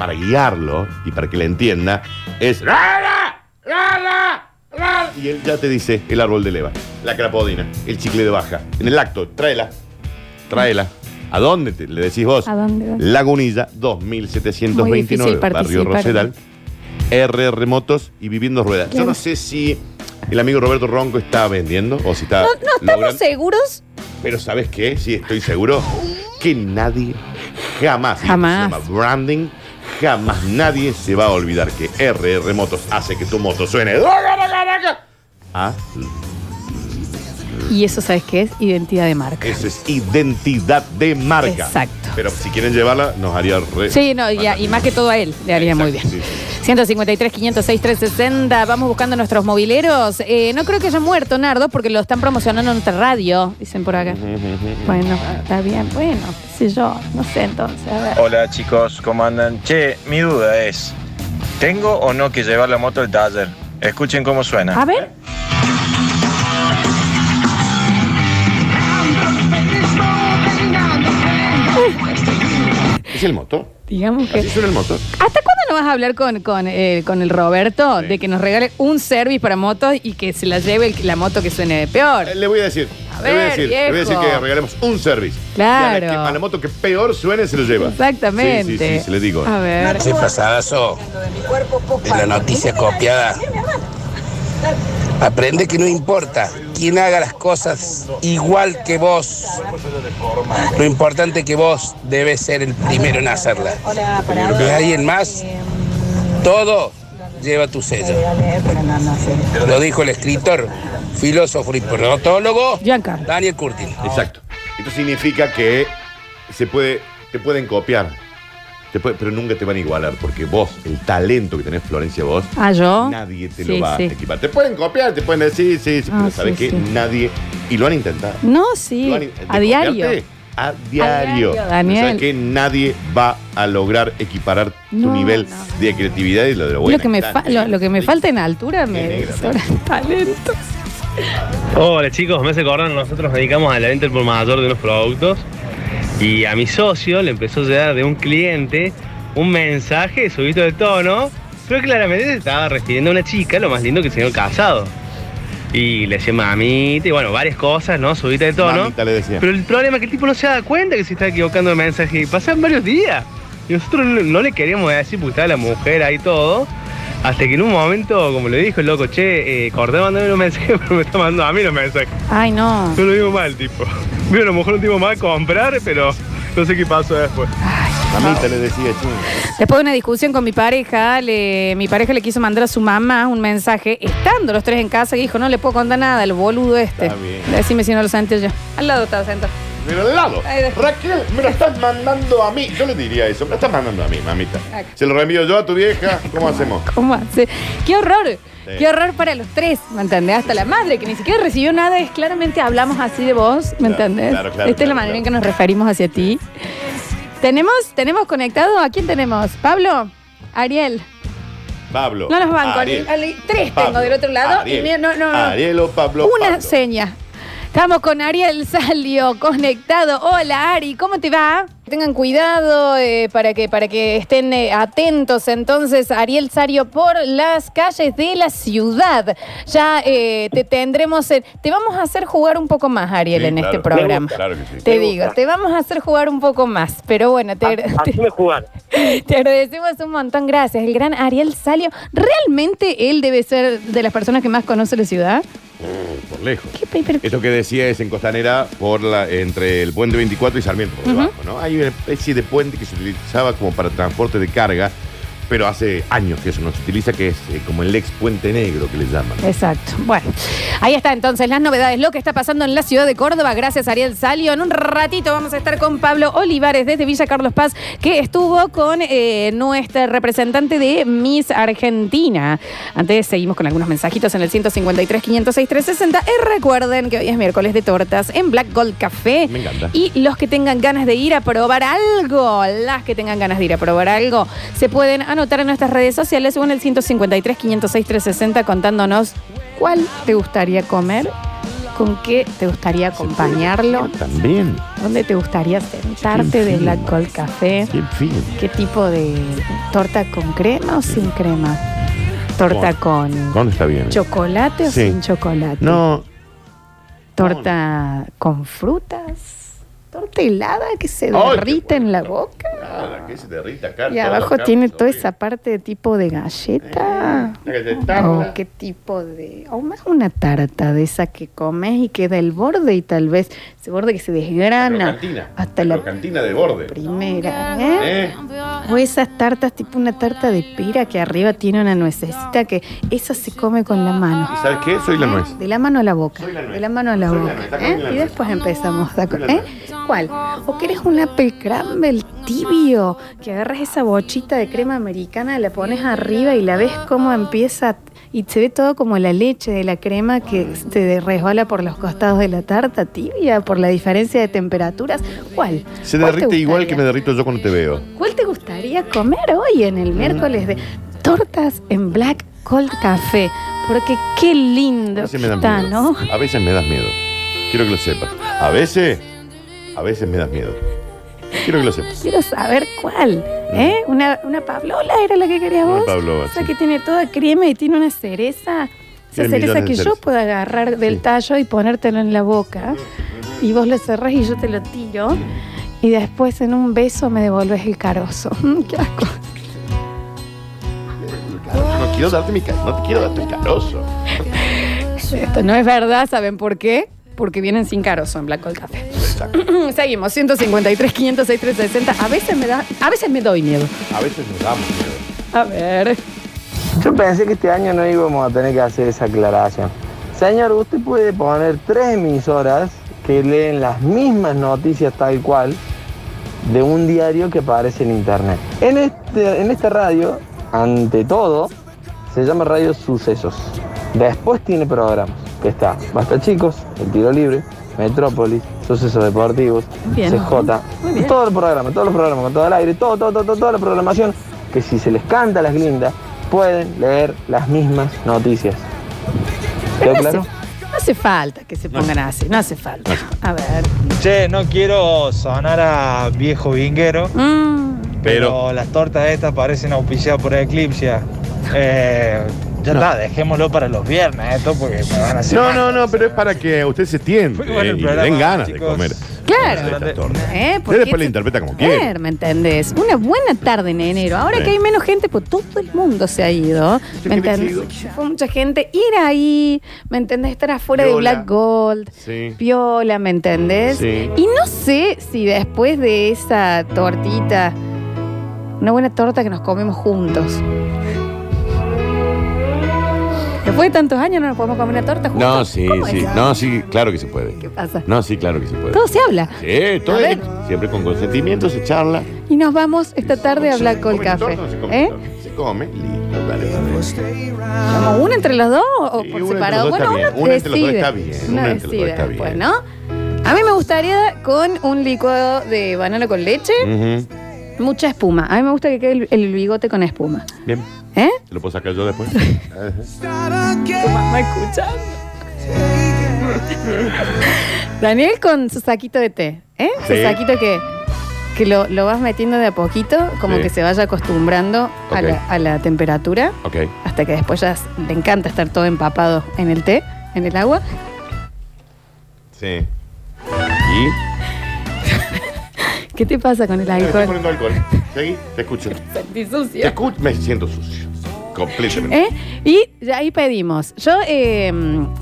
para guiarlo y para que le entienda, es. "Rara, rara, rara", Y él ya te dice el árbol de leva, la crapodina, el chicle de baja. En el acto, tráela, tráela. ¿A dónde te- le decís vos? ¿A dónde? Lagunilla, Muy 2729, difícil barrio participar. Rosedal. RR Motos y Viviendo Ruedas. Yo no sé si el amigo Roberto Ronco está vendiendo o si está. No, no estamos logrando- seguros. Pero ¿sabes qué? Sí, estoy seguro que nadie, jamás, y Jamás. se llama branding, jamás nadie se va a olvidar que RR Motos hace que tu moto suene. Ah, Y eso, ¿sabes qué es? Identidad de marca. eso es identidad de marca. Exacto. Pero si quieren llevarla, nos haría re. Sí, no, y, a- y más que todo a él le haría muy bien. Sí. 153, 506, 360. Vamos buscando nuestros mobileros. Eh, no creo que haya muerto, Nardo, porque lo están promocionando en otra radio, dicen por acá. Bueno, está bien. Bueno, qué sé yo. No sé entonces. A ver. Hola chicos, ¿cómo andan? Che, mi duda es, ¿tengo o no que llevar la moto al taller? Escuchen cómo suena. A ver. ¿Es el moto? Digamos que. ¿Así suena el moto? ¿Hasta cuándo no vas a hablar con, con, eh, con el Roberto Sí. de que nos regale un service para motos y que se la lleve el- la moto que suene peor? Eh, Le voy a decir. A le, voy a ver, decir le voy a decir viejo. que regalemos un service. Claro. Y a la, que- a la moto que peor suene se lo lleva. Exactamente. Sí, sí, sí, se le digo. A ver. Ese pasadazo de la noticia copiada. Aprende que no importa quién haga las cosas igual que vos. Lo importante es que vos debes ser el primero en hacerla. Si es alguien más, todo lleva tu sello. Lo dijo el escritor, filósofo y protólogo Giancarlo. Daniel Curtin. Exacto. Esto significa que se puede, te pueden copiar, te puede- pero nunca te van a igualar, porque vos, el talento que tenés, Florencia, vos, Ah, yo. nadie te Sí, lo va sí. a equipar. Te pueden copiar, te pueden decir, sí, sí, Ah, pero sabes sí, que sí. nadie, y lo han intentado. No, sí. Lo han- de A diario. copiarte, A diario. diario, Daniel. ¿Sabes que nadie va a lograr equiparar tu No, nivel no. de creatividad y lo de lo bueno? Lo que, me fa- lo, lo que me falta en altura me negra, sobra talento. Hola chicos, me hace acordar, nosotros nos dedicamos a la venta por mayor de unos productos y a mi socio le empezó a llegar de un cliente un mensaje subido de tono, pero claramente se estaba refiriendo a una chica, lo más lindo que se había casado. Y le decía mamita y bueno, varias cosas, ¿no? Subida de tono. Mamita le decía. Pero el problema es que el tipo no se da cuenta que se está equivocando el mensaje y pasan varios días. Y nosotros no, no le queríamos decir porque estaba la mujer ahí todo. Hasta que en un momento, como le dijo el loco, che, eh, corté mandando los mensajes, pero me está mandando a mí los mensajes. Ay, no. Yo lo digo mal, tipo. Veo a lo mejor un tipo mal comprar, pero no sé qué pasó después. Mamita le decía, ching. Después de una discusión con mi pareja, le- mi pareja le quiso mandar a su mamá un mensaje, estando los tres en casa, y dijo, no le puedo contar nada, el boludo este. Está bien. Decime si no lo sentí yo. Al lado estaba sentado. Pero al lado. Ahí de- Raquel, me lo estás mandando a mí. Yo le diría eso. Me lo estás mandando a mí, mamita. Se lo reenvío yo a tu vieja. ¿Cómo hacemos? ¿Cómo hace? ¡Qué horror! Sí. ¡Qué horror para los tres! ¿Me entendés? Hasta la madre, que ni siquiera recibió nada, es claramente hablamos así de vos, ¿me Claro, entendés? claro, claro, Esta es la manera en que nos referimos hacia ti. ¿Tenemos, ¿Tenemos conectado? ¿A quién tenemos? ¿Pablo? ¿Ariel? Pablo. No los banco. Ariel, tres Pablo, tengo del otro lado. Ariel, y mira, no, no, no. Ariel o Pablo. Una Pablo. seña. Estamos con Ariel Salio conectado. Hola Ari, ¿cómo te va? Tengan cuidado eh, para, que, para que estén eh, atentos entonces, Ariel Salio, por las calles de la ciudad. Ya eh, te tendremos, en- te vamos a hacer jugar un poco más, Ariel, Sí, en claro. este programa. Claro que sí. Te Me digo, gusta. te vamos a hacer jugar un poco más, pero bueno, te, te- Haceme jugar. te agradecemos un montón, gracias. El gran Ariel Salio, ¿realmente él debe ser de las personas que más conoce la ciudad? Por lejos. ¿Qué paper? Esto que decía es en Costanera por la, entre el puente 24 y Sarmiento, por debajo, ¿no? Hay una especie de puente que se utilizaba como para transporte de carga, pero hace años que eso no se utiliza, que es eh, como el ex puente negro que le llaman. Exacto. Bueno, ahí está entonces las novedades, lo que está pasando en la ciudad de Córdoba. Gracias, Ariel Salio. En un ratito vamos a estar con Pablo Olivares desde Villa Carlos Paz, que estuvo con eh, nuestra representante de Miss Argentina. Antes seguimos con algunos mensajitos en el 153 506 360. Y recuerden que hoy es miércoles de tortas en Black Gold Café. Me encanta. Y los que tengan ganas de ir a probar algo, las que tengan ganas de ir a probar algo, se pueden anotar en nuestras redes sociales o en el 153 506 360 contándonos cuál te gustaría comer, con qué te gustaría acompañarlo. También. ¿Dónde te gustaría sentarte Qué de fino. Black Gold Café? ¿Qué tipo de torta con crema o sin crema? Torta con ¿Dónde está bien? chocolate o Sí. sin chocolate. No, Torta con frutas. Torta helada que se Ay, derrite qué en la boca. nada, que se derrita acá. Y abajo la tiene toda esa parte de tipo de galleta. Una galletita. O qué tipo de. O más una tarta de esa que comes y queda el borde y tal vez ese borde que se desgrana Crocantina. hasta la Crocantina de borde. primera. ¿eh? ¿Eh? O esas tartas tipo una tarta de pera que arriba tiene una nuececita que esa se come con la mano. ¿Y sabes qué? Soy la nuez. De la mano a la boca. Soy la nuez. De la mano a la Soy la boca. nuez, ¿eh? la Y después empezamos. a co- ¿Cuál? ¿O querés un apple crumble tibio? Que agarras esa bochita de crema americana, la pones arriba y la ves cómo empieza y se ve todo como la leche de la crema que se resbala por los costados de la tarta tibia por la diferencia de temperaturas. ¿Cuál? Se ¿Cuál te derrite igual que me derrito yo cuando te veo. ¿Cuál te gustaría comer hoy en el miércoles de tortas en Black Cold Café? Porque qué A lindo veces que me das está, miedo. ¿no? A veces me das miedo. Quiero que lo sepas. A veces, a veces me das miedo. Quiero que lo sepas. Quiero saber cuál. ¿Eh? Una, una Pablola era la que querías Una vos. Pavlova, Esa sí. que tiene toda crema y tiene una cereza. Esa Tiene cereza millones que de yo cerezas. puedo agarrar del Sí. tallo y ponértelo en la boca. Y vos lo cerrás y yo te lo tiro. Y después en un beso me devolves el carozo. Mm, Qué asco. No quiero darte mi ca- no te quiero darte el carozo. Esto no es verdad, ¿saben por qué? Porque vienen sin carozo en Black Gold Café. Exacto. Seguimos, 153, 506, 360. A veces me da, a veces me doy miedo. A veces nos damos miedo. A ver. Yo pensé que este año no íbamos a tener que hacer esa aclaración. Señor, usted puede poner tres emisoras que leen las mismas noticias tal cual de un diario que aparece en internet. En, este, en esta radio, ante todo, se llama Radio Sucesos. Después tiene programas, que está Basta Chicos, El Tiro Libre, Metrópolis, Sucesos Deportivos, Bien. CJ, Muy bien. todo el programa, todos los programas, con todo el aire, todo, todo, todo, todo, toda la programación, que si se les canta a las glindas, pueden leer las mismas noticias. ¿Quedó no, claro? hace, no hace falta que se pongan así, no hace falta. A ver. Che, no quiero sonar a viejo vinguero, Mm, pero, Pero- las tortas estas parecen auspiciadas por Eclipse. Eh, ya está, dejémoslo para los viernes esto porque me van a hacer No, no, no, pero es para que usted se tiente bueno el y le programa, den ganas de chicos. comer. Claro. ¿eh? Usted Porque después esto- interpreta como A quiere. ver, ¿me entendés? Una buena tarde en enero. Ahora Sí. que hay menos gente, pues todo el mundo se ha ido. ¿Me gente entendés? se ha ido. Fue mucha gente. Ir ahí, ¿me entendés? Estar afuera de. Black Gold. Sí. Piola, ¿me entendés? Sí. Y no sé si después de esa tortita, una buena torta que nos comemos juntos. Después de tantos años no nos podemos comer una torta juntos. No, sí, ¿Cómo sí. es? No, sí, claro que se puede. ¿Qué pasa? No, sí, claro que se puede. Todo se habla. Sí, todo A es- siempre con consentimiento se charla. Y nos vamos esta tarde a ¿Se Black Gold come Café. torta o no se come ¿Eh? torta? Se come, listo, dale. ¿Como una entre los dos o Sí, por separado? dos bueno, uno. Una entre los dos decide. está bien. Uno Una entre los dos decide está bien. ¿no? A mí me gustaría con un licuado de banana con leche, Ujú. mucha espuma. A mí me gusta que quede el, el bigote con espuma. Bien. ¿Eh? ¿Lo puedo sacar yo después? Tu mamá escuchando. Daniel con su saquito de té, ¿eh? Su Sí. saquito que, que lo, lo vas metiendo de a poquito, como Sí. que se vaya acostumbrando a, Ok. la, a la temperatura, Ok. hasta que después ya le encanta estar todo empapado en el té, en el agua. Sí. ¿Y? ¿Qué te pasa con el Me estoy alcohol? poniendo alcohol. Seguí, te escucho. Sentí Te sucio. escucho, me siento sucio. Completamente. ¿Eh? Y ya ahí pedimos. Yo, eh,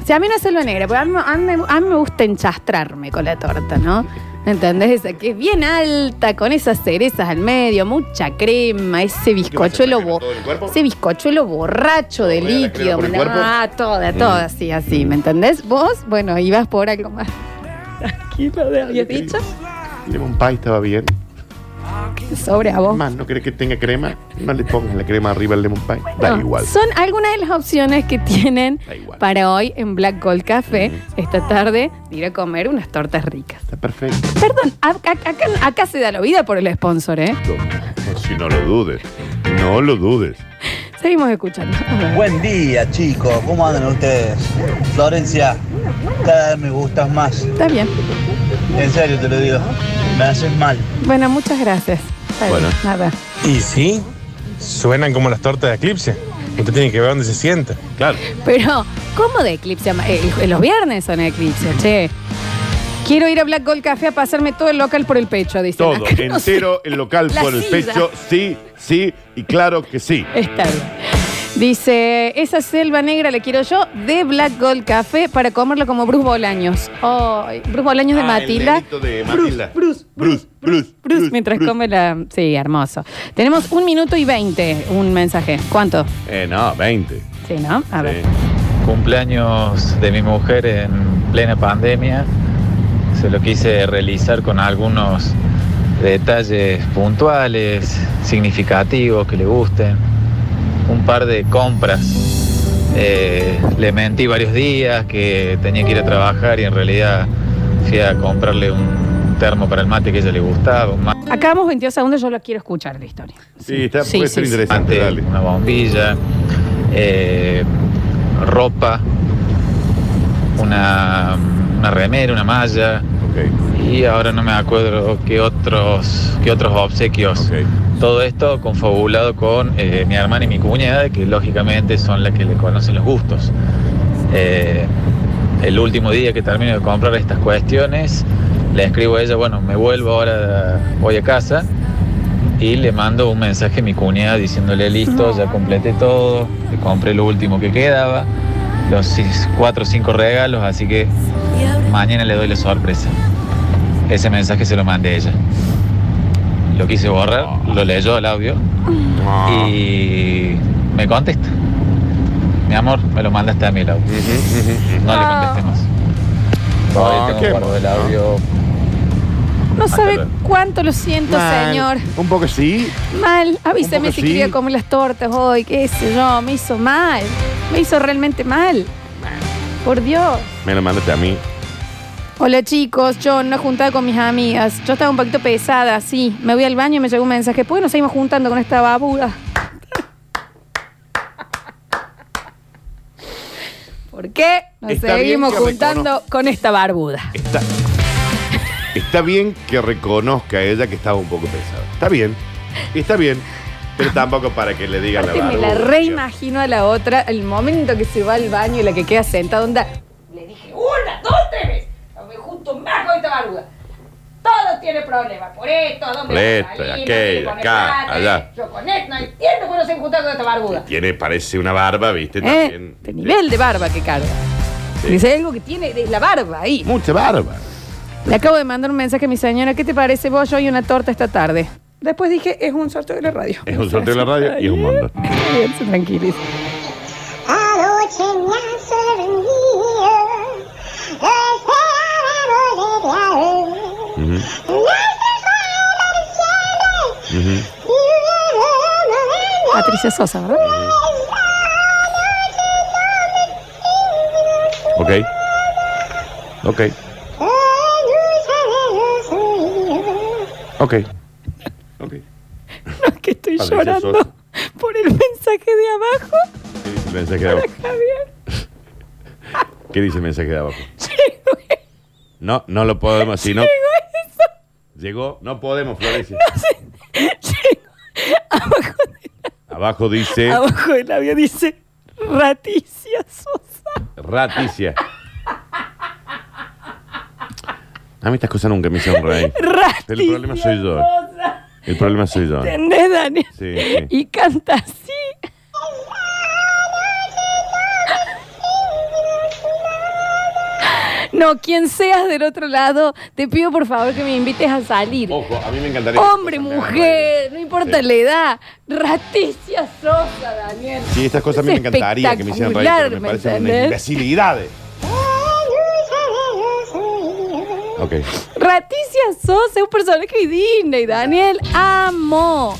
si a mí no selva negra, porque a mí, a mí me- a mí me gusta enchastrarme con la torta, ¿no? ¿Entendés? Esa que es bien alta, con esas cerezas al medio, mucha crema, ese bizcochuelo, bo- ese bizcochuelo borracho de líquido. Ah, toda, Mm. toda, así, así, ¿me entendés? Vos, bueno, ibas por algo más tranquilo, ¿le habías dicho? Lemon pie estaba bien. Sobre a vos. Más, ¿no querés que tenga crema? No le pongas la crema arriba al lemon pie. Da No, igual. Son algunas de las opciones que tienen Da igual. para hoy en Black Gold Café esta tarde de ir a comer unas tortas ricas. Está perfecto. Perdón, a- a- acá, acá se da la vida por el sponsor, ¿eh? Si no lo dudes. No lo dudes. Seguimos escuchando. Buen día, chicos. ¿Cómo andan ustedes? Florencia, cada vez me gustas más. Está bien. En serio te lo digo. Me haces mal. Bueno, muchas gracias. Bueno, Bueno. nada. Y sí, suenan como las tortas de eclipse. Usted tiene que ver dónde se sienta. Claro. Pero, ¿cómo de eclipse? Eh, los viernes son eclipse, che. Quiero ir a Black Gold Café a pasarme todo el local por el pecho, dice. Todo, entero, el local La por el silla. pecho, sí, sí, y claro que sí. Está bien. Dice, esa selva negra la quiero yo de Black Gold Café para comerla como Bruce Bolaños. Ay, Bruce Bolaños de Ah, el Matilda. nenito de Matilda. Bruce, Bruce, Bruce, Bruce, mientras come la... Sí, hermoso. Tenemos un minuto y veinte, un mensaje. ¿Cuánto? Eh, no, 20. Sí, ¿no? A ver. Sí. Cumpleaños de mi mujer en plena pandemia. Se lo quise realizar con algunos detalles puntuales, significativos, que le gusten. Un par de compras. Eh, le mentí varios días que tenía que ir a trabajar y en realidad fui a comprarle un termo para el mate que a ella le gustaba, un mate. Acabamos 22 segundos, yo lo quiero escuchar la historia. Sí, está, Sí, puede sí, ser sí. interesante, Mate, una bombilla, eh, ropa, una, una remera, una malla Y ahora no me acuerdo qué otros, qué otros obsequios. Todo esto confabulado con eh, mi hermana y mi cuñada, que lógicamente son las que le conocen los gustos. Eh, el último día que termino de comprar estas cuestiones, le escribo a ella, bueno, me vuelvo ahora, voy a casa y le mando un mensaje a mi cuñada diciéndole, listo, ya completé todo, le compré lo último que quedaba, los cuatro o cinco regalos, así que mañana le doy la sorpresa. Ese mensaje se lo mandé a ella. Lo quise borrar, lo leyó el audio Ah. y me contesta. Mi amor, me lo mandaste a mí el audio. No le Ah. contesté más. Ah, Todavía qué tengo el audio. No Hasta sabe luego. cuánto lo siento, Mal. señor. Un poco sí. Mal. Avísame Un poco si sí. quería comer las tortas hoy, qué sé yo. Me hizo mal. Me hizo realmente mal. Por Dios. Me lo mandaste a mí. Hola chicos, yo una juntada con mis amigas. Yo estaba un poquito pesada, sí. Me voy al baño y me llegó un mensaje. ¿Por qué nos seguimos juntando con esta babuda? ¿Por qué nos Está bien seguimos que juntando con esta barbuda? Está, está bien que reconozca ella que estaba un poco pesada. Está bien. Está bien. Pero tampoco para que le digan la Aparte me la reimagino a la otra, el momento que se va al baño y la que queda sentada, onda. Le dije una, dos, tres veces. Me junto más con esta barbuda. Todo tiene problemas. Por esto, ¿a dónde Por esto? No aquello, acá, plata, allá. Yo con esto no entiendo por qué no se junta con esta barbuda. Tiene, parece una barba, ¿viste? ¿Eh? También. De nivel de barba que carga. Sí. Dice algo que tiene de la barba ahí. Mucha barba. Le acabo de mandar un mensaje a mi señora. ¿Qué te parece vos? Yo hoy una torta esta tarde. Después dije, es un sorteo de la radio. Es un sorteo de la radio y es un bien, se tranquiliza. Anoche me has sorprendido, Ujú, ujú. Patricia Sosa, ¿verdad? Ok. Ok. Ok. No, Patricia llorando Sosa. por el mensaje de abajo. ¿Qué dice el mensaje de abajo? Javier. ¿Qué dice el mensaje de abajo? No, no lo podemos. Si no. Llegó, no podemos, Florencia. Abajo, Abajo dice abajo del labio dice Raticia Sosa. raticia. A mí estas cosas nunca me hicieron reír. Raticia El problema soy yo. El problema soy yo. ¿Entendés, Daniel? Sí, sí. Y canta así. No, quien seas del otro lado, te pido por favor que me invites a salir. Ojo, a mí me encantaría. Hombre, mujer, no importa Sí. la edad. Raticia Sosa, Daniel. Sí, estas cosas a mí Es me encantaría que me hicieran reír, pero me espectacular, parecen ¿me unas entendés? imbecilidades. Ok. Raticia Sosa es un personaje Disney, Daniel. Amo.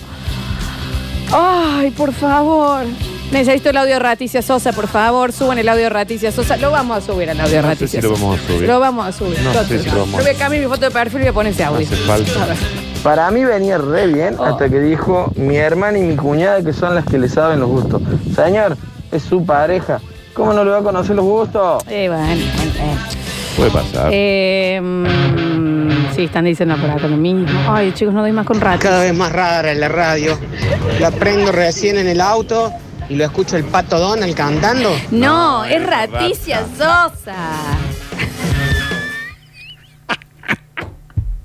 Ay, por favor. Necesito el audio de Raticia Sosa, por favor. Suban el audio de Raticia Sosa. Lo vamos a subir el audio de No sé Raticia si lo Sosa. vamos a subir. Lo vamos a subir. No Yo sé te- si lo vamos a Yo voy a cambiar mi foto de perfil y voy a poner ese No audio. hace falta. A ver. Para mí venía re bien Oh. hasta que dijo mi hermana y mi cuñada que son las que le saben los gustos. Señor, es su pareja. ¿Cómo no le va a conocer los gustos? Eh, bueno, bueno, eh. Puede pasar. Eh, mm, Sí, están diciendo por acá lo mismo. Ay, chicos, no doy más con rato. Cada vez más rara en la radio. La prendo recién en el auto y lo escucho el pato Donald cantando. No, es Raticia Sosa.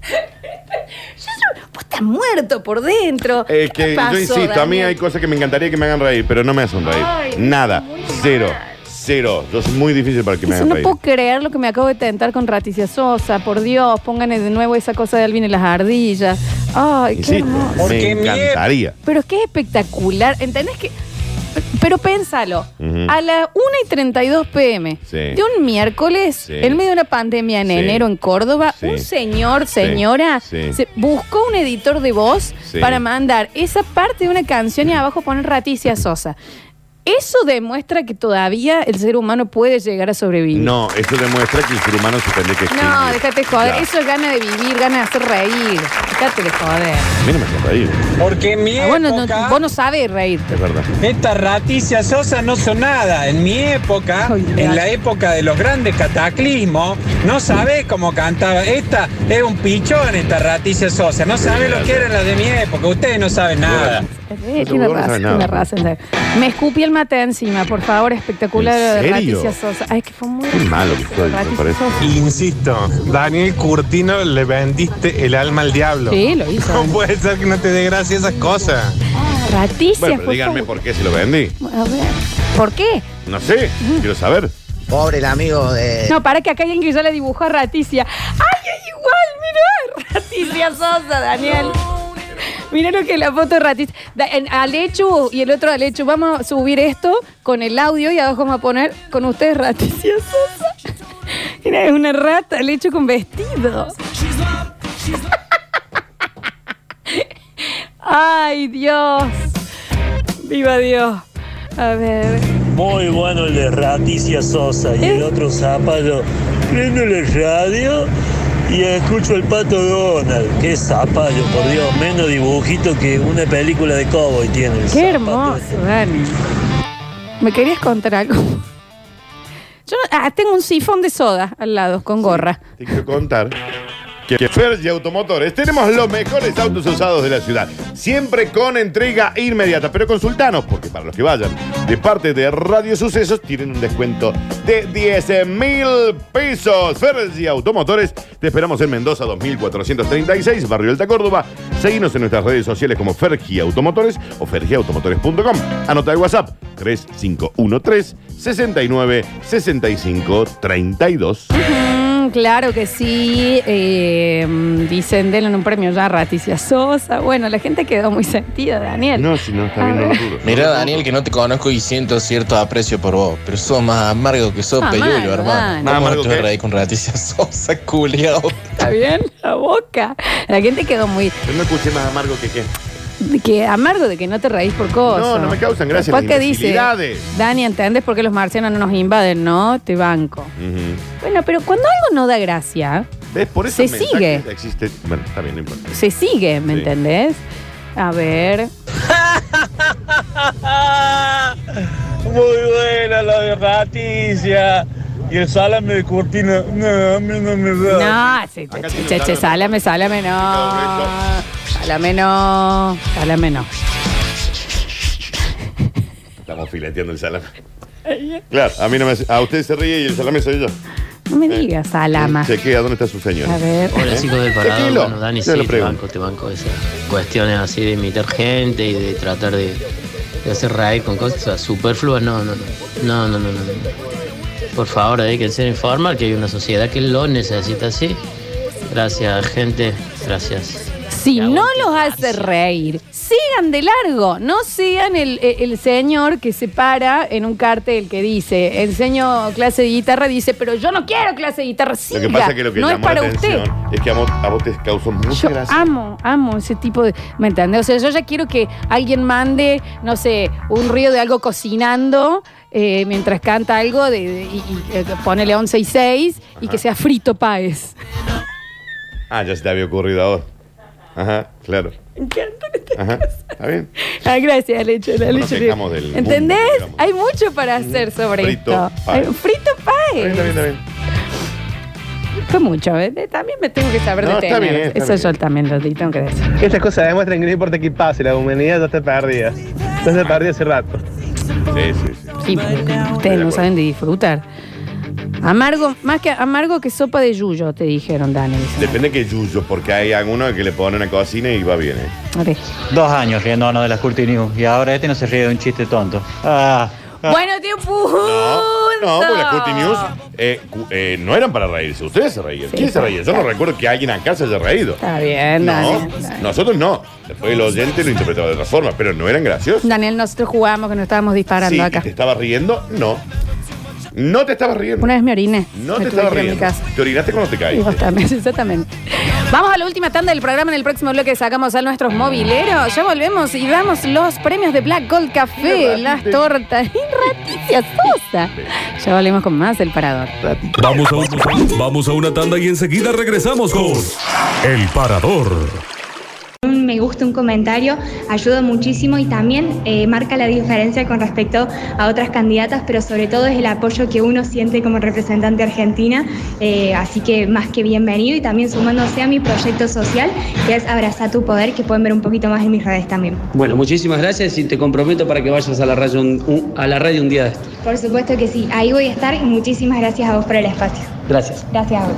Yo- Vos estás muerto por dentro. Es ¿Qué que pasó, yo insisto, a mí Daniel? hay cosas que me encantaría que me hagan reír, pero no me hacen reír. Ay, Nada. Cero. Cero. Yo soy muy difícil para que me Eso hagan no reír. puedo creer lo que me acabo de tentar con Raticia Sosa. Por Dios, pónganle de nuevo esa cosa de Alvin y las ardillas. Ay, qué Insisto, hermoso. me encantaría. Pero es que es espectacular. ¿Entendés que.? Pero pénsalo. Ujú. A las 1 y 32 pm Sí. de un miércoles, Sí. en medio de una pandemia en Sí. enero en Córdoba, Sí. un señor, Sí. señora, Sí. se buscó un editor de voz Sí. para mandar esa parte de una canción y abajo poner Raticia Sosa. Eso demuestra que todavía el ser humano puede llegar a sobrevivir. No, eso demuestra que el ser humano se tendría que extinguir. No, déjate joder. Eso es gana de vivir, gana de hacer reír. Déjate de joder. A mí no me hace reír. Porque en mi Ah, bueno, no- vos no sabes reírte. Es verdad. estas raticias Sosa no son nada. En mi época, en la época de los grandes cataclismos, no sabés cómo cantaba. Esta es un pichón, esta raticia Sosa. No sabés lo que eran las de mi época. Ustedes no saben nada. Eh, tiene razón, tiene nada. razón. Me escupí el mate encima, por favor, espectacular ¿En de serio? Raticia Sosa. Ay, que fue muy Qué malo que me parece. Sosa. Insisto, Daniel Curtino le vendiste el alma al diablo. Sí, lo hizo. No puede ser que no te dé gracia esas cosas. Raticia Bueno, pero díganme por qué se lo vendí. A ver, ¿por qué? No sé, quiero saber. Pobre el amigo de. No, para que acá hay alguien que ya le dibujó a Raticia. ¡Ay, es igual! Mirá, Raticia Sosa, Daniel. Mirá lo que la foto Raticia. Da- en- Alechu y el otro Alechu. Vamos a subir esto con el audio y abajo vamos a poner con ustedes Raticia Sosa. Mira, es una rata, Alechu con vestido. Ay, Dios. Viva Dios. A ver. Muy bueno el de Raticia Sosa y ¿Eh? el otro zapallo. Prendo la radio y escucho el pato Donald. Qué zapallo, por Dios. Menos dibujito que una película de cowboy tiene. el Qué hermoso, ese. Dani. ¿Me querías contar algo? Yo no- ah, tengo un sifón de soda al lado con gorra. Te quiero contar Fergie Automotores tenemos los mejores autos usados de la ciudad. Siempre con entrega inmediata. Pero consultanos, porque para los que vayan de parte de Radio Sucesos tienen un descuento de 10 mil pesos. Fergie Automotores, te esperamos en Mendoza 2436, Barrio Alta Córdoba. Seguinos en nuestras redes sociales como Fergie Automotores o fergieautomotores.com. Anota el WhatsApp 3513 69 65 32. Mm, claro que sí. Eh, dicen, denle un premio ya a Raticia Sosa. Bueno, la gente quedó muy sentida, Daniel. No, si no, está bien, no lo. Mira, Daniel, que no te conozco y siento cierto aprecio por vos, pero sos más amargo que sos Amargo, peyulo, hermano. Dani. ¿Más ¿Cómo amargo no te vas a qué? reír con Raticia Sosa, culiao? ¿Está bien? La boca. La gente quedó muy... Yo no escuché más amargo que qué. De que amargo de que no te reís por cosas. No, no me causan gracia las que dice, imbecilidades. Dani, ¿entendés por qué los marcianos no nos invaden? No, te banco. Ujú. Bueno, pero cuando algo no da gracia, ¿Ves? Por eso Se el mensaje sigue. Existe. Bueno, está bien, no importa. se sigue, ¿me Sí. entendés? A ver. Muy buena la de Raticia. Y el salame de cortina. No, a mí no me da. No, sí, che, che, che, sálame, sálame, no. Sálame, no. Sálame, no. Estamos fileteando el salame. Claro, a mí no me. A usted se ríe y el salame soy yo. No me digas salama. Chequea dónde está su señora. A ver. Hola ¿Eh? chicos del parador, Chequéelo. bueno Dani, Yo sí, te pregunto. banco, te banco esas cuestiones así de imitar gente y de tratar de, de hacer reír con cosas superfluas, no, no, no, no, no, no, no, no. Por favor, hay que ser informar que hay una sociedad que lo necesita así. Gracias gente, gracias. Si no los hace reír, sigan de largo. No sigan el, el- el señor que se para en un cartel que dice, enseño clase de guitarra, dice, pero yo no quiero clase de guitarra. Lo Siga. que pasa es que lo que no es llamó para la usted. atención es que a vos, a vos te causó mucha Yo gracia. amo, amo ese tipo de. ¿Me entiendes? O sea, yo ya quiero que alguien mande, no sé, un río de algo cocinando eh, mientras canta algo de, de- y, y, eh, ponele 11 y 6 y que sea frito paes. Ah, ya se te había ocurrido ahora. Ajá, claro. Me encanta. Ajá, está bien. Ah, gracias, Leche. La No nos leche. quejamos del mundo, ¿Entendés? digamos. Hay mucho para hacer sobre Frito esto. Hay- Frito. Está bien, está bien, está bien. Fue mucho, ¿eh? También me tengo que saber No, de está tener. bien, está Eso bien. yo también lo tengo que decir. Estas cosas demuestran que no importa qué pase, la humanidad ya está perdida. Ya está perdida hace rato. Sí, sí, sí. Sí, porque ustedes no saben de disfrutar. Amargo, más que amargo que sopa de yuyo, te dijeron, Dani. Depende que yuyo, porque hay alguno que le pone una cocina y va bien, ¿eh? A ver. Dos años riéndonos de las Curti News y ahora este no se ríe de un chiste tonto. Ah, ah. Bueno, tío, No, porque las Curti News eh, cu- eh, no eran para reírse. Ustedes se reían. ¿Quién se reía? Yo no recuerdo que alguien acá se haya reído. Está bien, No, Daniel. nosotros no. Después el oyente lo interpretaba de otra forma, pero no eran graciosos. Daniel, nosotros jugamos que nos estábamos disparando Sí, acá. ¿y ¿Te estabas riendo? No. No te estabas riendo. Una vez me oriné. No Me te estabas a mi riendo. casa. Te orinaste cuando te vos también, exactamente. Vamos a la última tanda del programa. En el próximo bloque sacamos a nuestros mobileros. Ya volvemos y damos los premios de Black Gold Café, las tortas y Raticia Sosa. Ya volvemos con más El Parador. Vamos a, un- vamos a una tanda y enseguida regresamos con El Parador. Me gusta, un comentario ayuda muchísimo y también eh, marca la diferencia con respecto a otras candidatas, pero sobre todo es el apoyo que uno siente como representante argentina. Eh, así que más que bienvenido y también sumándose a mi proyecto social, que es Abrazar tu Poder, que pueden ver un poquito más en mis redes también. Bueno, muchísimas gracias y te comprometo para que vayas a la radio un, un- a la radio un día de esto. Por supuesto que sí, ahí voy a estar y muchísimas gracias a vos por el espacio. Gracias. Gracias a vos.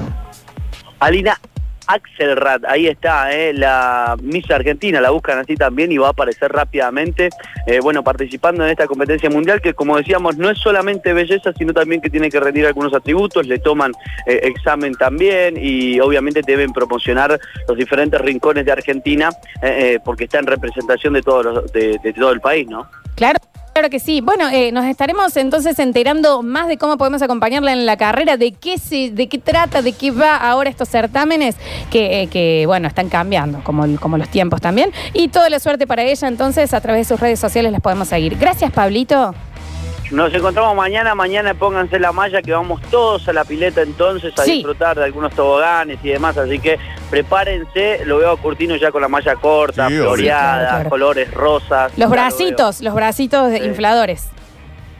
Alina Axelrad, ahí está, eh, la Miss Argentina, la buscan así también y va a aparecer rápidamente, eh, bueno, participando en esta competencia mundial que como decíamos no es solamente belleza, sino también que tiene que rendir algunos atributos, le toman eh, examen también y obviamente deben promocionar los diferentes rincones de Argentina porque está en representación de, de todo el país, ¿no? Claro. Claro que sí. Bueno, eh, nos estaremos entonces enterando más de cómo podemos acompañarla en la carrera, de qué se, de qué trata, de qué va ahora estos certámenes que, eh, que, bueno, están cambiando, como, como los tiempos también. Y toda la suerte para ella, entonces, a través de sus redes sociales las podemos seguir. Gracias, Pablito. Nos encontramos mañana, mañana pónganse la malla que vamos todos a la pileta entonces a Sí. disfrutar de algunos toboganes y demás, así que prepárense, lo veo a Curtino ya con la malla corta, Sí, floreada, Claro, claro. colores rosas. Los lo bracitos, los bracitos de Sí. infladores.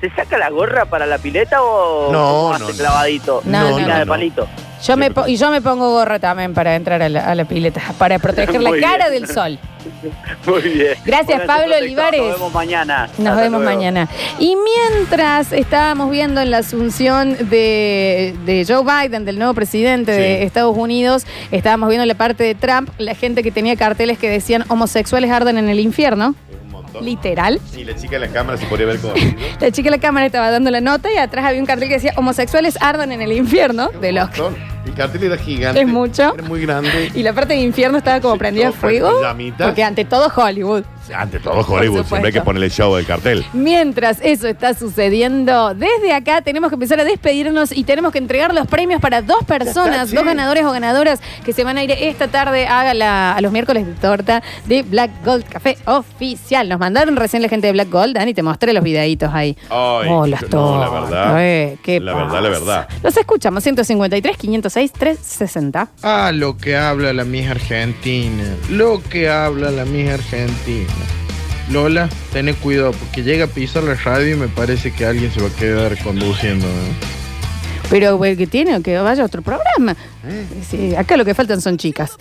¿Se saca la gorra para la pileta o No, hace no, clavadito? No, no, de palito. Yo me po- y yo me pongo gorra también para entrar a la, a la pileta, para proteger la cara del sol. Muy bien. Gracias, Pablo Olivares. Nos vemos mañana. Nos Hasta vemos luego. mañana. Y mientras estábamos viendo en la asunción de, de Joe Biden, del nuevo presidente de Estados Unidos, estábamos viendo la parte de Trump, la gente que tenía carteles que decían homosexuales arden en el infierno. Literal. Y la chica en la cámara se podría ver con. La chica de la cámara estaba dando la nota y atrás había un cartel que decía homosexuales ardan en el infierno. De los El cartel era gigante. Es mucho. Era muy grande. Y la parte de infierno estaba como prendida a fuego. Porque ante todo Hollywood. Ante todo Hollywood, siempre hay que ponerle show del cartel. Mientras eso está sucediendo, desde acá tenemos que empezar a despedirnos y tenemos que entregar los premios para dos personas, sí. dos ganadores o ganadoras que se van a ir esta tarde a, la- a los miércoles de torta de Black Gold Café Oficial. Nos mandaron recién la gente de Black Gold, Dani, te mostré los videitos ahí. Ay, Oh, las no, la verdad. eh, ¿qué la verdad, la verdad. Los escuchamos, 153, 506, 360. Ah, lo que habla la mija argentina. Lo que habla la mija argentina. Lola, ten cuidado porque llega a pisar la radio y me parece que alguien se va a quedar conduciendo. ¿eh? Pero güey, que tiene que vaya a otro programa. Sí, acá lo que faltan son chicas.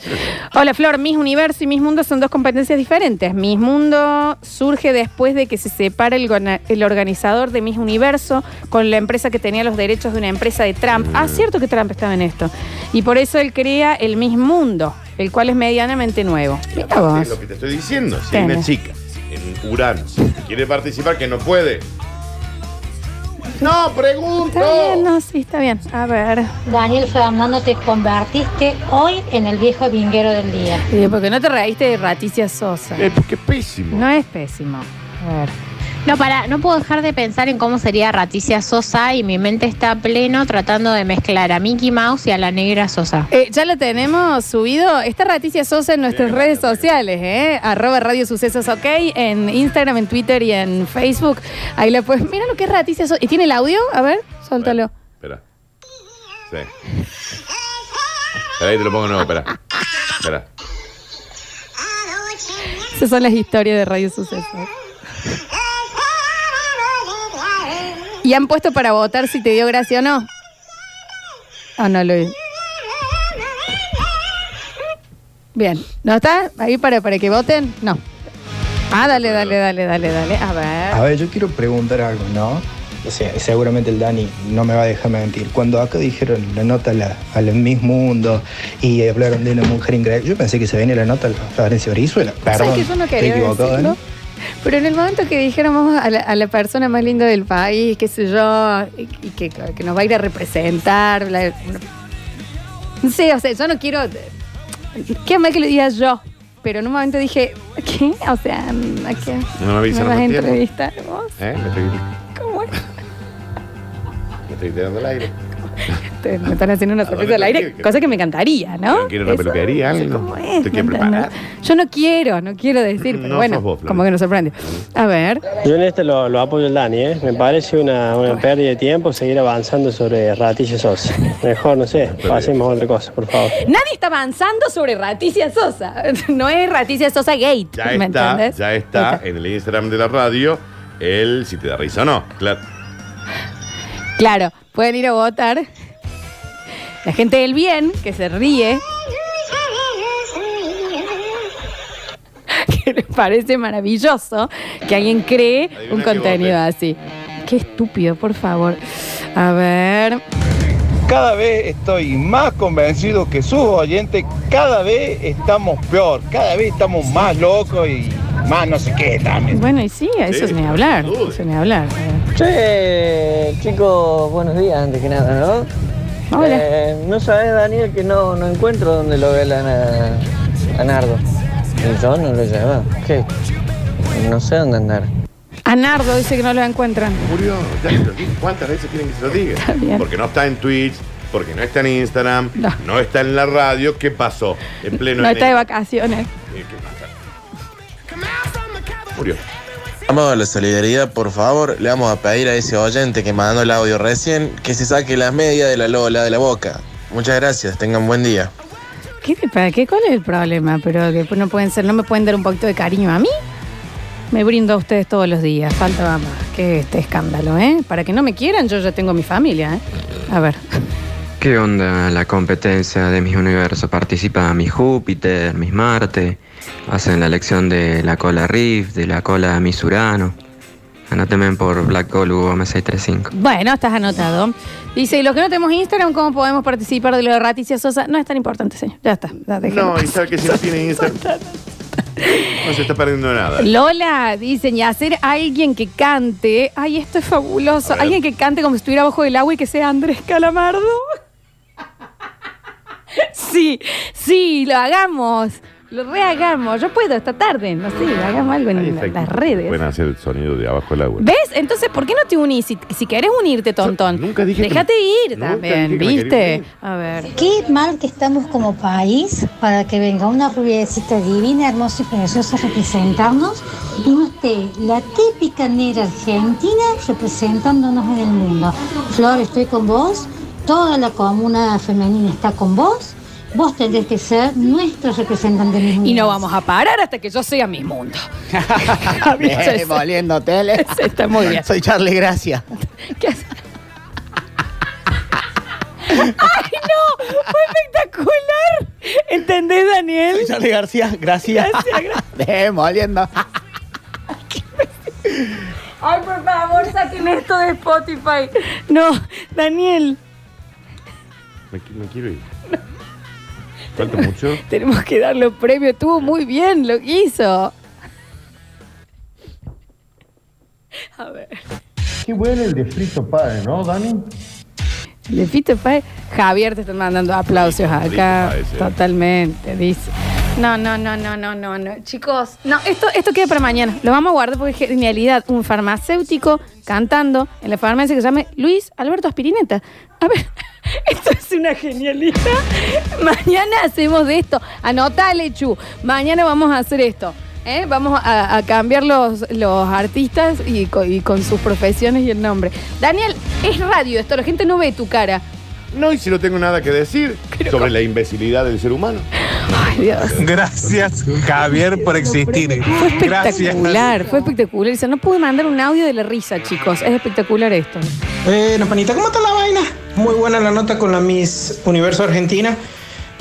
Hola Flor, Miss Universo y Miss Mundo son dos competencias diferentes. Miss Mundo surge después de que se separa el, gona- el organizador de Miss Universo con la empresa que tenía los derechos de una empresa de Trump. Ah, cierto que Trump estaba en esto. Y por eso él crea el Miss Mundo, el cual es medianamente nuevo. Mira Es vos. lo que te estoy diciendo. Si hay chica Urano que quiere participar, que no puede. No, pregunto. Está bien, no, sí, está bien. A ver. Daniel Fernando, te convertiste hoy en el viejo vinguero del día. Eh, porque no te reíste de Raticia Sosa. Eh, porque es pésimo. No es pésimo. A ver. No, para, no puedo dejar de pensar en cómo sería Raticia Sosa y mi mente está pleno tratando de mezclar a Mickey Mouse y a la negra Sosa. Eh, ya lo tenemos subido. Está Raticia Sosa en nuestras redes sociales, ¿eh? Arroba Radio Sucesos OK, en Instagram, en Twitter y en Facebook. Ahí la puedes. Mira lo que es Raticia Sosa. ¿Y tiene el audio? A ver, suéltalo. Espera. Sí. Espera, ahí te lo pongo nuevo, espera. Espera. Esas son las historias de Radio Sucesos. ¿Y han puesto para votar si te dio gracia o no? ¿O no lo Bien. ¿No está? Ahí para, para que voten. No. Ah, dale, dale, dale, dale, dale. A ver. A ver, yo quiero preguntar algo, ¿no? O sea, seguramente el Dani no me va a dejar mentir. Cuando acá dijeron la nota a la, a la Miss Mundo y hablaron de una mujer increíble, yo pensé que se venía la nota a Florencia Brizuela. Perdón, ¿Sabes que yo no estoy quería equivocado, decirlo? Dani. Pero en el momento que dijéramos a la, a la persona más linda del país, qué sé yo, y, y que, que nos va a ir a representar. la- no sé, o sea, yo no quiero. Qué mal que lo diga yo. Pero en un momento dije, ¿qué? O sea, ¿a qué? No me avisan vas a entrevistar vos? ¿Eh? Me estoy, ¿Cómo es? me estoy tirando al aire. Te- me están haciendo una ¿A dónde sorpresa al te aire, quieres? cosa que me encantaría, ¿no? ¿Quieres una Eso- peluquería? algo? ¿Cómo es? ¿Te quieres ¿Me preparar? entendés? Yo no quiero, no quiero decir, pero No bueno, sos vos, Flor. como que nos sorprende. A ver. Yo en este lo, lo apoyo al Dani, ¿eh? Me parece una, una pérdida de tiempo seguir avanzando sobre Ratilla Sosa. Mejor, no sé, pasemos a otra cosa, por favor. Nadie está avanzando sobre Raticia Sosa. No es Raticia Sosa Gate. Ya ¿Me está, entendés? ya está en el Instagram de la radio el si te da risa o no. Claro. Claro, pueden ir a votar. La gente del bien, que se ríe. Que les parece maravilloso que alguien cree un que contenido así. Qué estúpido, por favor. A ver. Cada vez estoy más convencido que sus oyentes, cada vez estamos peor, cada vez estamos más locos y más no sé qué también. Bueno, y sí, a eso es ni hablar. Eso ni hablar. Che, chicos, buenos días antes que nada, ¿no? Hola. Eh, no sabes, Daniel, que no, no encuentro dónde lo velan a, a Nardo. Y yo no lo llevo. ¿Qué? No sé dónde andar. A Nardo dice que no lo encuentran. Murió, ya se lo dije. ¿Cuántas veces quieren que se lo diga? bien. Porque no está en Twitch, porque no está en Instagram, no, está en la radio. ¿Qué pasó? En pleno No está de enero. vacaciones. Eh, ¿qué pasa? Murió. Llamado a la solidaridad, por favor, le vamos a pedir a ese oyente que mandó el audio recién que se saque las medias de la Lola de la boca. Muchas gracias, tengan buen día. ¿Qué, para qué? ¿Cuál es el problema? Pero que no pueden ser, no me pueden dar un poquito de cariño a mí. Me brindo a ustedes todos los días. Falta más que este escándalo, ¿eh? Para que no me quieran, yo ya tengo mi familia, ¿eh? A ver. ¿Qué onda la competencia de mis universos? Participa mi Júpiter, mis Marte, hacen la elección de la cola Rift, de la cola Miss Urano. Anótenme por Black Gold UM635. Bueno, estás anotado. Dice, y los que no tenemos Instagram, ¿cómo podemos participar de lo de Raticia Sosa? No es tan importante, señor. Ya está. ya. No, y sabe que si no tiene Instagram, no se está perdiendo nada. Lola, dicen, y hacer alguien que cante. Ay, esto es fabuloso. A ver. Alguien que cante como si estuviera bajo el agua y que sea Andrés Calamardo. sí, sí, lo hagamos. Lo rehagamos. Yo puedo esta tarde. No sé, hagamos algo en la- las redes. Pueden hacer el sonido de abajo del agua. ¿Ves? Entonces, ¿por qué no te unís? Si, si querés unirte, tontón. nunca dije que- Déjate ir nunca también, dije que me quería ¿viste? A ver. Qué mal que estamos como país para que venga una rubiecita divina, hermosa y preciosa a representarnos y no esté la típica negra argentina representándonos en el mundo. Flor, estoy con vos, toda la comuna femenina está con vos, vos tendrés que ser nuestra representante en el mundo. Y no vamos a parar hasta que yo sea mi mundo. Bien, volviendo tele. Está muy bien. Soy Charlie Gracia. ¿Qué hace? ¡Ay, no! ¡Fue espectacular! ¿Entendés, Daniel? Soy Charlie García. Gracias. Gracias, gracias. Bien, volviendo. Ay, por favor, saquen esto de Spotify. No, Daniel, me quiero ir. ¿Falta mucho? tenemos que darle un premio. Estuvo muy bien lo que hizo. A ver. Qué bueno el de frito padre, ¿no, Dani? Le Fito Páez. Javier te están mandando aplausos acá. Páez, eh. Totalmente, dice. No, no, no, no, no, no, no. Chicos, no, esto, esto queda para mañana. Lo vamos a guardar porque es genialidad. Un farmacéutico cantando en la farmacia que se llame Luis Alberto Aspirineta. A ver, esto es una genialidad. Mañana hacemos de esto. Anotale, Chu. Mañana vamos a hacer esto. ¿eh? Vamos a, a cambiar los, los artistas y, co- y con sus profesiones y el nombre. Daniel, es radio esto. La gente no ve tu cara. No, y si no tengo nada que decir sobre la imbecilidad del ser humano. Ay, Dios. Gracias, Javier, por existir. Gracias. Espectacular, fue espectacular. Dice, no pude mandar un audio de la risa, chicos. Es espectacular esto. Bueno, panita, ¿cómo está la vaina? Muy buena la nota con la Miss Universo Argentina.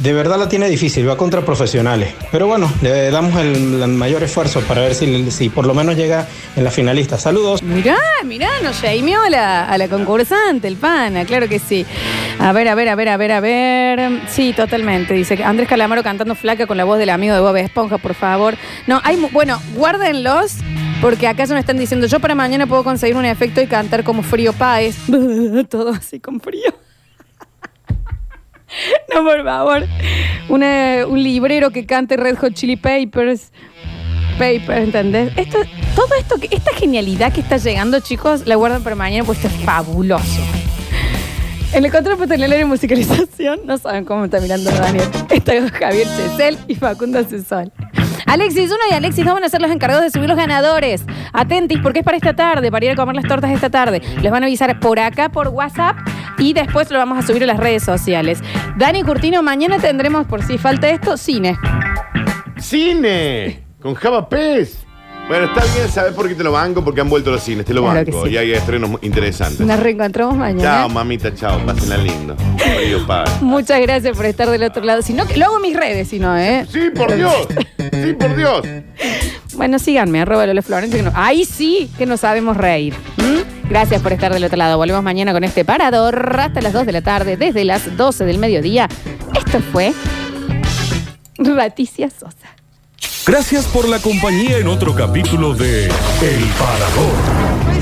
De verdad la tiene difícil, va contra profesionales. Pero bueno, le damos el, mayor esfuerzo para ver si, si por lo menos llega en la finalista. Saludos. Mirá, mirá, nos shameó a la, a la concursante, el pana, claro que sí. A ver, a ver, a ver, a ver, a ver. Sí, totalmente. Dice Andrés Calamaro cantando flaca con la voz del amigo de Bob Esponja, por favor. No, hay, bueno, guárdenlos. Porque acá ya me están diciendo, yo para mañana puedo conseguir un efecto y cantar como frío paes. Todo así con frío. No, por favor. Un librero que cante Red Hot Chili Papers. Paper, ¿entendés? Esto, todo esto, esta genialidad que está llegando, chicos, la guardan para mañana, esto es fabuloso. En el paternal y musicalización, no saben cómo está mirando Daniel. Está Javier Chesel y Facundo Cesol. Alexis 1 y Alexis 2 van a ser los encargados de subir los ganadores. Atentis, porque es para esta tarde, para ir a comer las tortas esta tarde. Les van a avisar por acá, por WhatsApp, y después lo vamos a subir a las redes sociales. Dani Curtino, mañana tendremos, por si falta esto, cine. ¡Cine! Con Java Pez. Bueno, está bien, ¿sabes por qué te lo banco? Porque han vuelto los cines, te lo Claro banco. sí. Y hay estrenos muy interesantes. Nos reencontramos mañana. Chao, mamita, chao. Pásenla lindo. Querido padre. Muchas gracias por estar del otro lado. Si no, que lo hago en mis redes, si no, ¿eh? Sí, por Dios. Sí, por Dios. Bueno, síganme, arroba Lola Florencia. que no- ahí sí que nos sabemos reír. Gracias por estar del otro lado. Volvemos mañana con este parador hasta las 2 de la tarde, desde las 12 del mediodía. Esto fue Raticia Sosa. Gracias por la compañía en otro capítulo de El Parador.